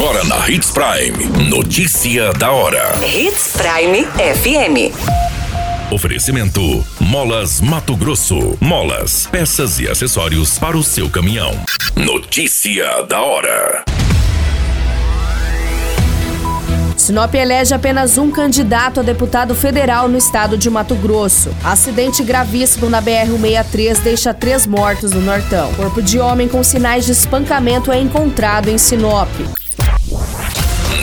Agora na Hits Prime. Notícia da hora. Hits Prime FM. Oferecimento: Molas Mato Grosso. Molas, peças e acessórios para o seu caminhão. Notícia da hora. Sinop elege apenas um candidato a deputado federal no estado de Mato Grosso. Acidente gravíssimo na BR-163 deixa três mortos no Nortão. Corpo de homem com sinais de espancamento é encontrado em Sinop.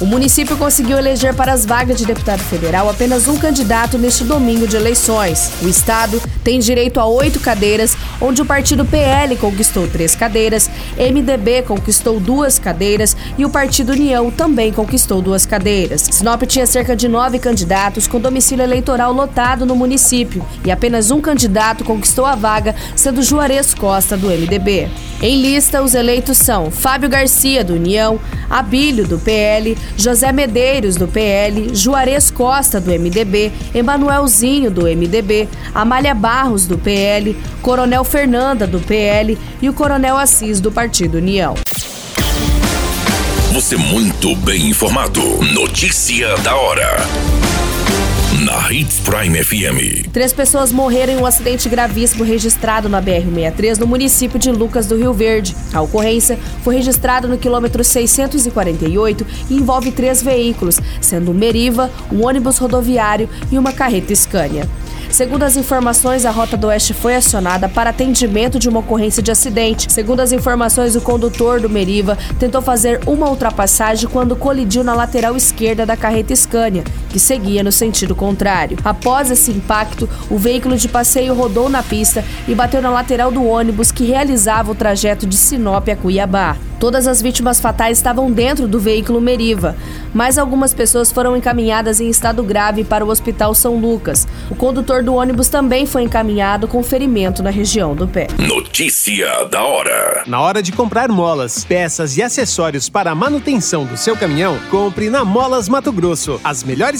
O município conseguiu eleger para as vagas de deputado federal apenas um candidato neste domingo de eleições. O estado tem direito a oito cadeiras, onde o partido PL conquistou três cadeiras, MDB conquistou duas cadeiras e o partido União também conquistou duas cadeiras. Sinop tinha cerca de nove candidatos com domicílio eleitoral lotado no município e apenas um candidato conquistou a vaga, sendo Juarez Costa, do MDB. Em lista, os eleitos são Fábio Garcia, do União, Abílio, do PL, José Medeiros, do PL, Juarez Costa, do MDB, Emanuelzinho, do MDB, Amália Barros, do PL, Coronel Fernanda, do PL e o Coronel Assis, do Partido União. Você muito bem informado. Notícia da hora na Hits Prime FM. Três pessoas morreram em um acidente gravíssimo registrado na BR-63 no município de Lucas do Rio Verde. A ocorrência foi registrada no quilômetro 648 e envolve três veículos, sendo um Meriva, um ônibus rodoviário e uma carreta Scania. Segundo as informações, a Rota do Oeste foi acionada para atendimento de uma ocorrência de acidente. Segundo as informações, o condutor do Meriva tentou fazer uma ultrapassagem quando colidiu na lateral esquerda da carreta Scania, que seguia no sentido contrário. Após esse impacto, o veículo de passeio rodou na pista e bateu na lateral do ônibus que realizava o trajeto de Sinop a Cuiabá. Todas as vítimas fatais estavam dentro do veículo Meriva, mas algumas pessoas foram encaminhadas em estado grave para o Hospital São Lucas. O condutor do ônibus também foi encaminhado com ferimento na região do pé. Notícia da hora. Na hora de comprar molas, peças e acessórios para a manutenção do seu caminhão, compre na Molas Mato Grosso. As melhores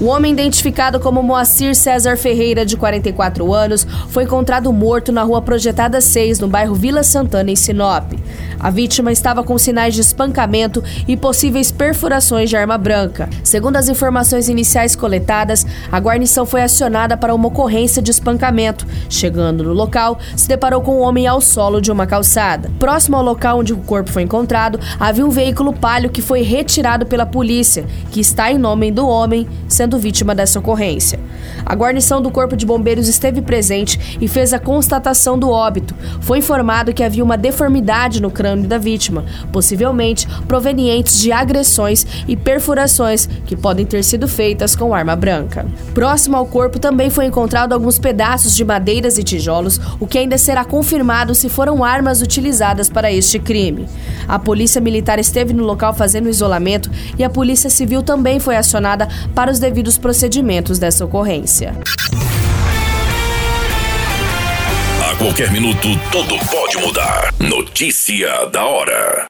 O homem identificado como Moacir César Ferreira, de 44 anos, foi encontrado morto na rua Projetada 6, no bairro Vila Santana, em Sinop. A vítima estava com sinais de espancamento e possíveis perfurações de arma branca. Segundo as informações iniciais coletadas, a guarnição foi acionada para uma ocorrência de espancamento. Chegando no local, se deparou com um homem ao solo de uma calçada. Próximo ao local onde o corpo foi encontrado, havia um veículo palio que foi retirado pela polícia, que está em nome do homem, sendo vítima dessa ocorrência. A guarnição do Corpo de Bombeiros esteve presente e fez a constatação do óbito. Foi informado que havia uma deformidade no crânio da vítima, possivelmente provenientes de agressões e perfurações que podem ter sido feitas com arma branca. Próximo ao corpo também foi encontrado alguns pedaços de madeiras e tijolos, o que ainda será confirmado se foram armas utilizadas para este crime. A polícia militar esteve no local fazendo isolamento e a polícia civil também foi acionada para os devidos devidos procedimentos dessa ocorrência. A qualquer minuto, tudo pode mudar. Notícia da hora.